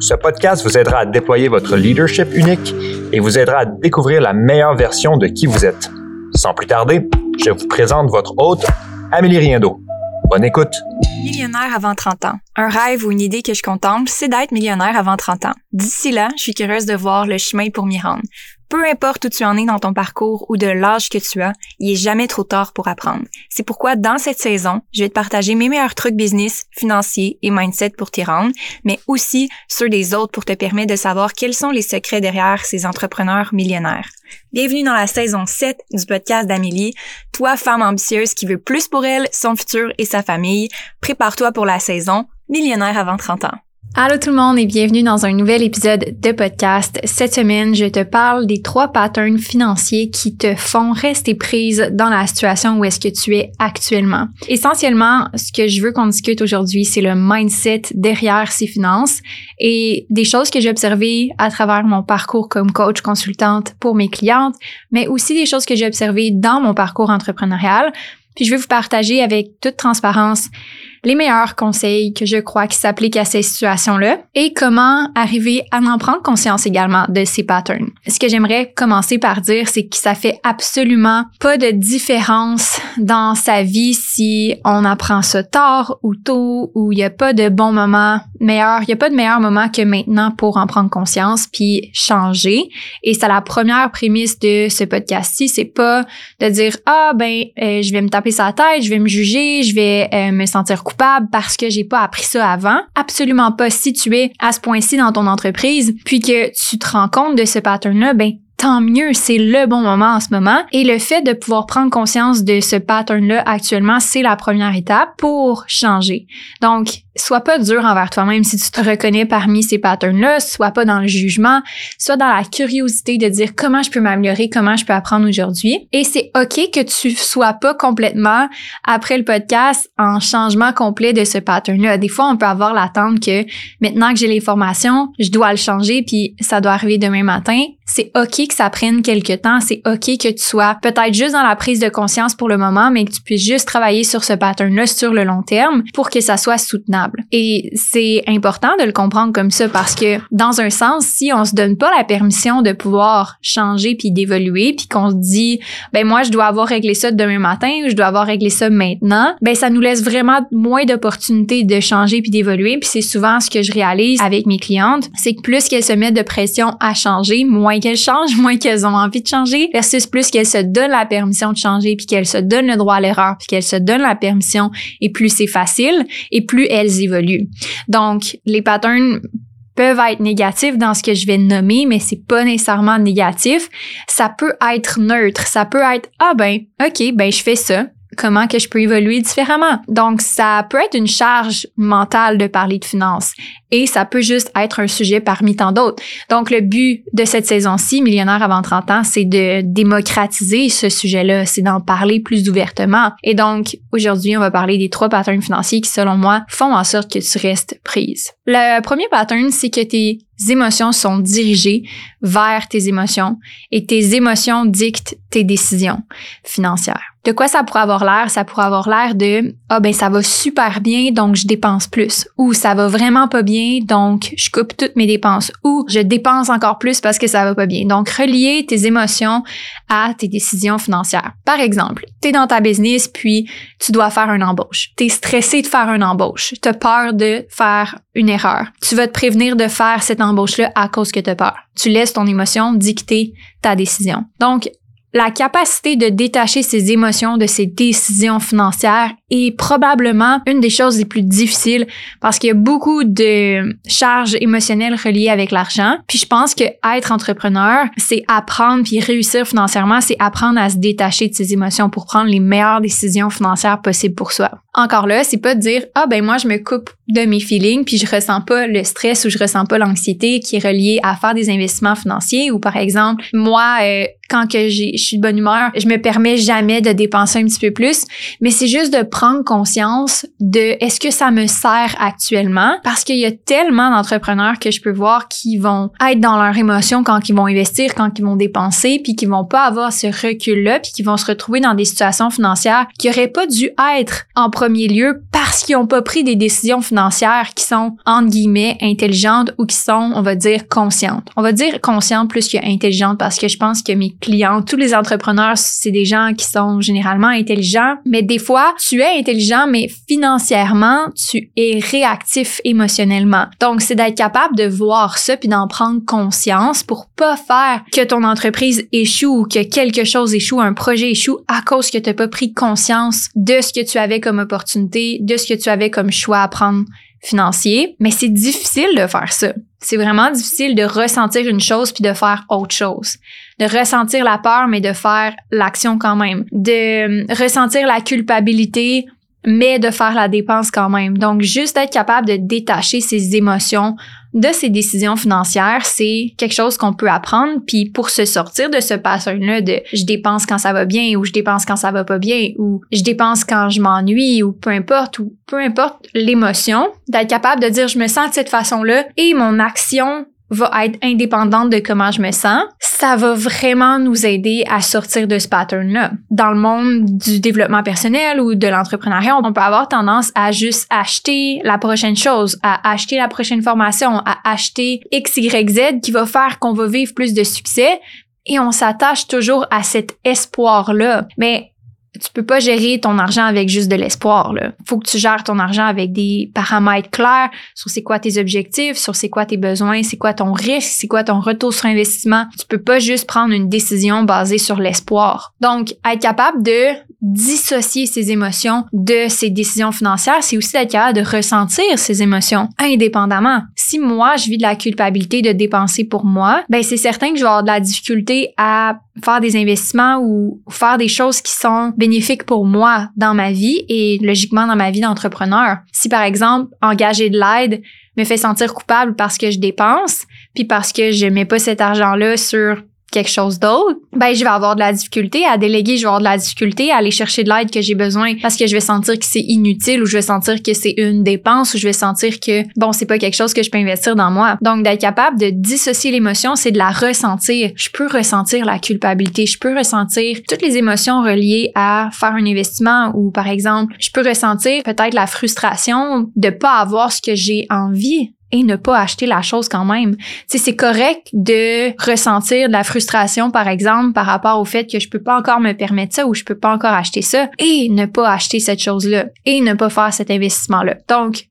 ce podcast vous aidera à déployer votre leadership unique et vous aidera à découvrir la meilleure version de qui vous êtes. Sans plus tarder, je vous présente votre hôte, Amélie Riendo. Bonne écoute. Millionnaire avant 30 ans. Un rêve ou une idée que je contemple, c'est d'être millionnaire avant 30 ans. D'ici là, je suis curieuse de voir le chemin pour m'y rendre. Peu importe où tu en es dans ton parcours ou de l'âge que tu as, il est jamais trop tard pour apprendre. C'est pourquoi dans cette saison, je vais te partager mes meilleurs trucs business, financiers et mindset pour t'y rendre, mais aussi ceux des autres pour te permettre de savoir quels sont les secrets derrière ces entrepreneurs millionnaires. Bienvenue dans la saison 7 du podcast d'Amélie. Toi, femme ambitieuse qui veut plus pour elle, son futur et sa famille, prépare-toi pour la saison Millionnaire avant 30 ans. Allô tout le monde et bienvenue dans un nouvel épisode de podcast. Cette semaine, je te parle des trois patterns financiers qui te font rester prise dans la situation où est-ce que tu es actuellement. Essentiellement, ce que je veux qu'on discute aujourd'hui, c'est le mindset derrière ces finances et des choses que j'ai observées à travers mon parcours comme coach consultante pour mes clientes, mais aussi des choses que j'ai observées dans mon parcours entrepreneurial. Puis je vais vous partager avec toute transparence les meilleurs conseils que je crois qui s'appliquent à ces situations-là et comment arriver à en prendre conscience également de ces patterns. Ce que j'aimerais commencer par dire, c'est que ça fait absolument pas de différence dans sa vie si on apprend ça tard ou tôt ou il n'y a pas de bon moment meilleur, il n'y a pas de meilleur moment que maintenant pour en prendre conscience puis changer. Et c'est la première prémisse de ce podcast-ci, c'est pas de dire ah ben euh, je vais me taper sa tête, je vais me juger, je vais euh, me sentir coupable parce que j'ai pas appris ça avant. Absolument pas. Si tu es à ce point-ci dans ton entreprise, puis que tu te rends compte de ce pattern-là, ben tant mieux, c'est le bon moment en ce moment. Et le fait de pouvoir prendre conscience de ce pattern-là actuellement, c'est la première étape pour changer. Donc, sois pas dur envers toi-même si tu te reconnais parmi ces patterns-là, sois pas dans le jugement, sois dans la curiosité de dire comment je peux m'améliorer, comment je peux apprendre aujourd'hui. Et c'est OK que tu sois pas complètement, après le podcast, en changement complet de ce pattern-là. Des fois, on peut avoir l'attente que maintenant que j'ai les formations, je dois le changer puis ça doit arriver demain matin. C'est OK que ça prenne quelques temps. C'est OK que tu sois peut-être juste dans la prise de conscience pour le moment, mais que tu puisses juste travailler sur ce pattern-là sur le long terme pour que ça soit soutenable. Et c'est important de le comprendre comme ça parce que dans un sens, si on se donne pas la permission de pouvoir changer puis d'évoluer puis qu'on se dit ben moi je dois avoir réglé ça demain matin ou je dois avoir réglé ça maintenant, ben ça nous laisse vraiment moins d'opportunités de changer puis d'évoluer puis c'est souvent ce que je réalise avec mes clientes, c'est que plus qu'elles se mettent de pression à changer, moins qu'elles changent, moins qu'elles ont envie de changer versus plus qu'elles se donnent la permission de changer puis qu'elles se donnent le droit à l'erreur puis qu'elles se donnent la permission et plus c'est facile et plus elles évoluent. Donc, les patterns peuvent être négatifs dans ce que je vais nommer, mais c'est pas nécessairement négatif. Ça peut être neutre. Ça peut être, ah ben, ok, ben je fais ça comment que je peux évoluer différemment. Donc, ça peut être une charge mentale de parler de finances et ça peut juste être un sujet parmi tant d'autres. Donc, le but de cette saison-ci, Millionnaire avant 30 ans, c'est de démocratiser ce sujet-là, c'est d'en parler plus ouvertement. Et donc, aujourd'hui, on va parler des trois patterns financiers qui, selon moi, font en sorte que tu restes prise. Le premier pattern, c'est que tes émotions sont dirigées vers tes émotions et tes émotions dictent tes décisions financières. De quoi ça pourrait avoir l'air? Ça pourrait avoir l'air de Ah ben ça va super bien, donc je dépense plus. Ou ça va vraiment pas bien, donc je coupe toutes mes dépenses. Ou je dépense encore plus parce que ça va pas bien. Donc relier tes émotions à tes décisions financières. Par exemple, tu es dans ta business puis tu dois faire une embauche. Tu es stressé de faire une embauche. Tu as peur de faire une erreur. Tu vas te prévenir de faire cette embauche-là à cause que tu as peur. Tu laisses ton émotion dicter ta décision. Donc, la capacité de détacher ses émotions de ses décisions financières est probablement une des choses les plus difficiles parce qu'il y a beaucoup de charges émotionnelles reliées avec l'argent. Puis je pense que être entrepreneur, c'est apprendre puis réussir financièrement, c'est apprendre à se détacher de ses émotions pour prendre les meilleures décisions financières possibles pour soi. Encore là, c'est pas de dire ah ben moi je me coupe de mes feelings puis je ressens pas le stress ou je ressens pas l'anxiété qui est reliée à faire des investissements financiers ou par exemple moi euh, quand que je suis de bonne humeur, je me permets jamais de dépenser un petit peu plus, mais c'est juste de conscience de est-ce que ça me sert actuellement? Parce qu'il y a tellement d'entrepreneurs que je peux voir qui vont être dans leur émotion quand ils vont investir, quand ils vont dépenser, puis qui vont pas avoir ce recul-là, puis qui vont se retrouver dans des situations financières qui auraient pas dû être en premier lieu parce qu'ils ont pas pris des décisions financières qui sont entre guillemets intelligentes ou qui sont, on va dire, conscientes. On va dire conscientes plus que intelligentes parce que je pense que mes clients, tous les entrepreneurs, c'est des gens qui sont généralement intelligents, mais des fois, tu es intelligent, mais financièrement, tu es réactif émotionnellement. Donc, c'est d'être capable de voir ça puis d'en prendre conscience pour pas faire que ton entreprise échoue ou que quelque chose échoue, un projet échoue à cause que tu n'as pas pris conscience de ce que tu avais comme opportunité, de ce que tu avais comme choix à prendre financier, mais c'est difficile de faire ça. C'est vraiment difficile de ressentir une chose puis de faire autre chose. De ressentir la peur mais de faire l'action quand même. De euh, ressentir la culpabilité mais de faire la dépense quand même. Donc, juste être capable de détacher ses émotions de ses décisions financières, c'est quelque chose qu'on peut apprendre. Puis pour se sortir de ce pattern-là de je dépense quand ça va bien ou je dépense quand ça va pas bien ou je dépense quand je m'ennuie ou peu importe ou peu importe l'émotion, d'être capable de dire je me sens de cette façon-là et mon action va être indépendante de comment je me sens, ça va vraiment nous aider à sortir de ce pattern-là. Dans le monde du développement personnel ou de l'entrepreneuriat, on peut avoir tendance à juste acheter la prochaine chose, à acheter la prochaine formation, à acheter X, Y, Z qui va faire qu'on va vivre plus de succès et on s'attache toujours à cet espoir-là. Mais tu peux pas gérer ton argent avec juste de l'espoir. Là. Faut que tu gères ton argent avec des paramètres clairs sur c'est quoi tes objectifs, sur c'est quoi tes besoins, c'est quoi ton risque, c'est quoi ton retour sur investissement. Tu peux pas juste prendre une décision basée sur l'espoir. Donc, être capable de dissocier ses émotions de ses décisions financières, c'est aussi être capable de ressentir ses émotions indépendamment. Si moi, je vis de la culpabilité de dépenser pour moi, ben c'est certain que je vais avoir de la difficulté à faire des investissements ou faire des choses qui sont bénéfiques pour moi dans ma vie et logiquement dans ma vie d'entrepreneur. Si par exemple, engager de l'aide me fait sentir coupable parce que je dépense, puis parce que je mets pas cet argent-là sur quelque chose d'autre, ben je vais avoir de la difficulté à déléguer, je vais avoir de la difficulté à aller chercher de l'aide que j'ai besoin parce que je vais sentir que c'est inutile ou je vais sentir que c'est une dépense ou je vais sentir que bon, c'est pas quelque chose que je peux investir dans moi. Donc d'être capable de dissocier l'émotion, c'est de la ressentir. Je peux ressentir la culpabilité, je peux ressentir toutes les émotions reliées à faire un investissement ou par exemple, je peux ressentir peut-être la frustration de pas avoir ce que j'ai envie et ne pas acheter la chose quand même. c'est correct de ressentir de la frustration, par exemple, par rapport au fait que je peux pas encore me permettre ça ou je peux pas encore acheter ça et ne pas acheter cette chose-là et ne pas faire cet investissement-là. Donc,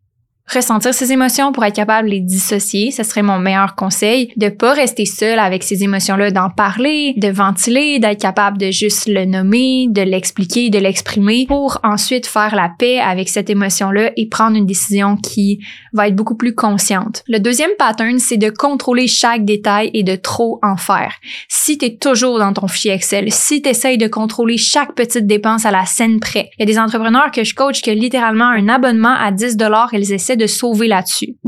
ressentir ses émotions pour être capable de les dissocier, ce serait mon meilleur conseil. De pas rester seul avec ces émotions-là, d'en parler, de ventiler, d'être capable de juste le nommer, de l'expliquer, de l'exprimer pour ensuite faire la paix avec cette émotion-là et prendre une décision qui va être beaucoup plus consciente. Le deuxième pattern, c'est de contrôler chaque détail et de trop en faire. Si tu es toujours dans ton fichier Excel, si tu essayes de contrôler chaque petite dépense à la scène près, il y a des entrepreneurs que je coach qui littéralement un abonnement à 10 dollars, ils essaient de sauver là-dessus.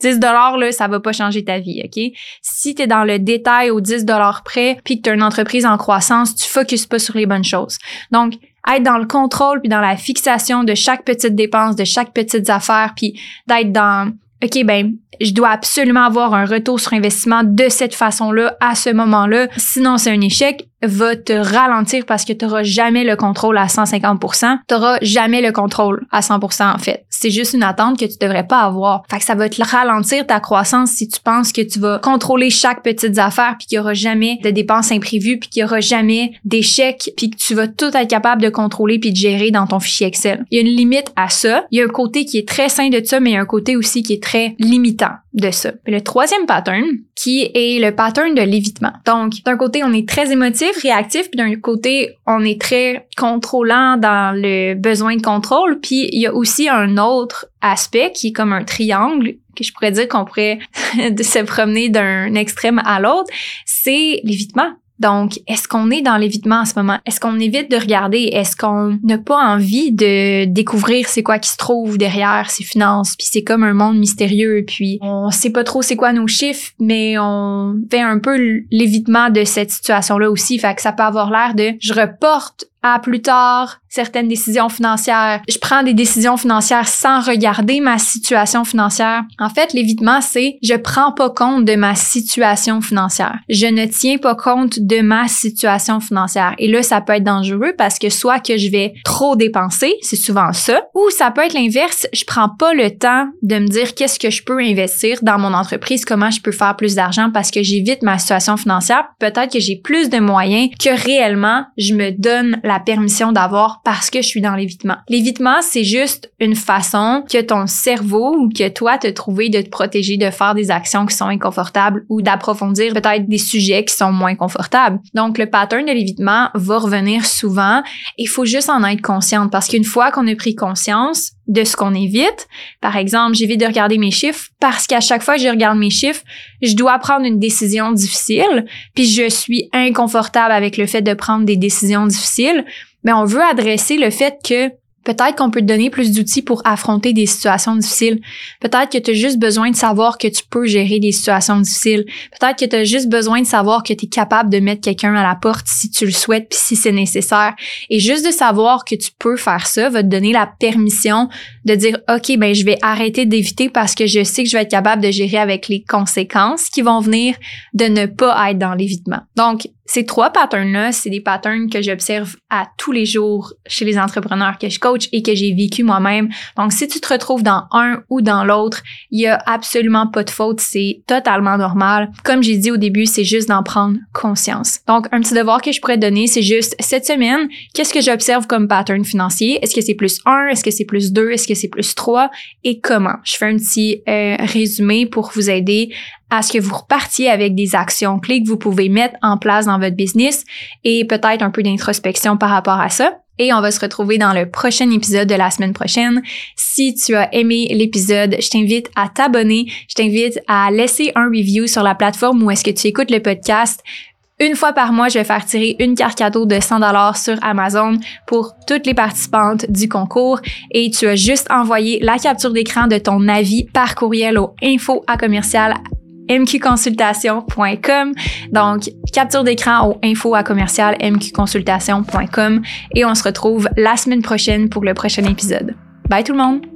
10 dollars là, ça va pas changer ta vie, OK? Si tu es dans le détail aux 10 dollars près puis que tu as une entreprise en croissance, tu focuses pas sur les bonnes choses. Donc être dans le contrôle puis dans la fixation de chaque petite dépense, de chaque petite affaire puis d'être dans OK ben je dois absolument avoir un retour sur investissement de cette façon-là à ce moment-là, sinon c'est un échec va te ralentir parce que tu n'auras jamais le contrôle à 150 Tu n'auras jamais le contrôle à 100% en fait. C'est juste une attente que tu devrais pas avoir. Fait que ça va te ralentir ta croissance si tu penses que tu vas contrôler chaque petite affaire puis qu'il y aura jamais de dépenses imprévues puis qu'il y aura jamais d'échecs puis que tu vas tout être capable de contrôler puis de gérer dans ton fichier Excel. Il y a une limite à ça. Il y a un côté qui est très sain de ça mais il y a un côté aussi qui est très limitant. De ça. Le troisième pattern, qui est le pattern de l'évitement. Donc, d'un côté, on est très émotif, réactif, puis d'un côté, on est très contrôlant dans le besoin de contrôle. Puis, il y a aussi un autre aspect qui est comme un triangle que je pourrais dire qu'on pourrait se promener d'un extrême à l'autre, c'est l'évitement. Donc, est-ce qu'on est dans l'évitement en ce moment? Est-ce qu'on évite de regarder? Est-ce qu'on n'a pas envie de découvrir c'est quoi qui se trouve derrière ces finances? Puis c'est comme un monde mystérieux. Puis on sait pas trop c'est quoi nos chiffres, mais on fait un peu l'évitement de cette situation-là aussi. Fait que ça peut avoir l'air de je reporte à plus tard certaines décisions financières. Je prends des décisions financières sans regarder ma situation financière. En fait, l'évitement, c'est je prends pas compte de ma situation financière. Je ne tiens pas compte de ma situation financière. Et là, ça peut être dangereux parce que soit que je vais trop dépenser, c'est souvent ça, ou ça peut être l'inverse, je prends pas le temps de me dire qu'est-ce que je peux investir dans mon entreprise, comment je peux faire plus d'argent parce que j'évite ma situation financière. Peut-être que j'ai plus de moyens que réellement je me donne la permission d'avoir parce que je suis dans l'évitement. L'évitement, c'est juste une façon que ton cerveau ou que toi te trouver de te protéger de faire des actions qui sont inconfortables ou d'approfondir peut-être des sujets qui sont moins confortables. Donc le pattern de l'évitement va revenir souvent. Il faut juste en être consciente parce qu'une fois qu'on a pris conscience, de ce qu'on évite. Par exemple, j'évite de regarder mes chiffres parce qu'à chaque fois que je regarde mes chiffres, je dois prendre une décision difficile, puis je suis inconfortable avec le fait de prendre des décisions difficiles. Mais on veut adresser le fait que Peut-être qu'on peut te donner plus d'outils pour affronter des situations difficiles. Peut-être que tu as juste besoin de savoir que tu peux gérer des situations difficiles. Peut-être que tu as juste besoin de savoir que tu es capable de mettre quelqu'un à la porte si tu le souhaites puis si c'est nécessaire. Et juste de savoir que tu peux faire ça va te donner la permission de dire OK, ben je vais arrêter d'éviter parce que je sais que je vais être capable de gérer avec les conséquences qui vont venir de ne pas être dans l'évitement. Donc, ces trois patterns-là, c'est des patterns que j'observe à tous les jours chez les entrepreneurs que je coach et que j'ai vécu moi-même. Donc, si tu te retrouves dans un ou dans l'autre, il y a absolument pas de faute. C'est totalement normal. Comme j'ai dit au début, c'est juste d'en prendre conscience. Donc, un petit devoir que je pourrais donner, c'est juste cette semaine, qu'est-ce que j'observe comme pattern financier? Est-ce que c'est plus un? Est-ce que c'est plus deux? Est-ce que c'est plus trois? Et comment? Je fais un petit euh, résumé pour vous aider à ce que vous repartiez avec des actions clés que vous pouvez mettre en place dans votre business et peut-être un peu d'introspection par rapport à ça. Et on va se retrouver dans le prochain épisode de la semaine prochaine. Si tu as aimé l'épisode, je t'invite à t'abonner, je t'invite à laisser un review sur la plateforme où est-ce que tu écoutes le podcast. Une fois par mois, je vais faire tirer une carte cadeau de 100 dollars sur Amazon pour toutes les participantes du concours et tu as juste envoyé la capture d'écran de ton avis par courriel au info à commercial mqconsultation.com. Donc, capture d'écran au info à commercial mqconsultation.com et on se retrouve la semaine prochaine pour le prochain épisode. Bye tout le monde!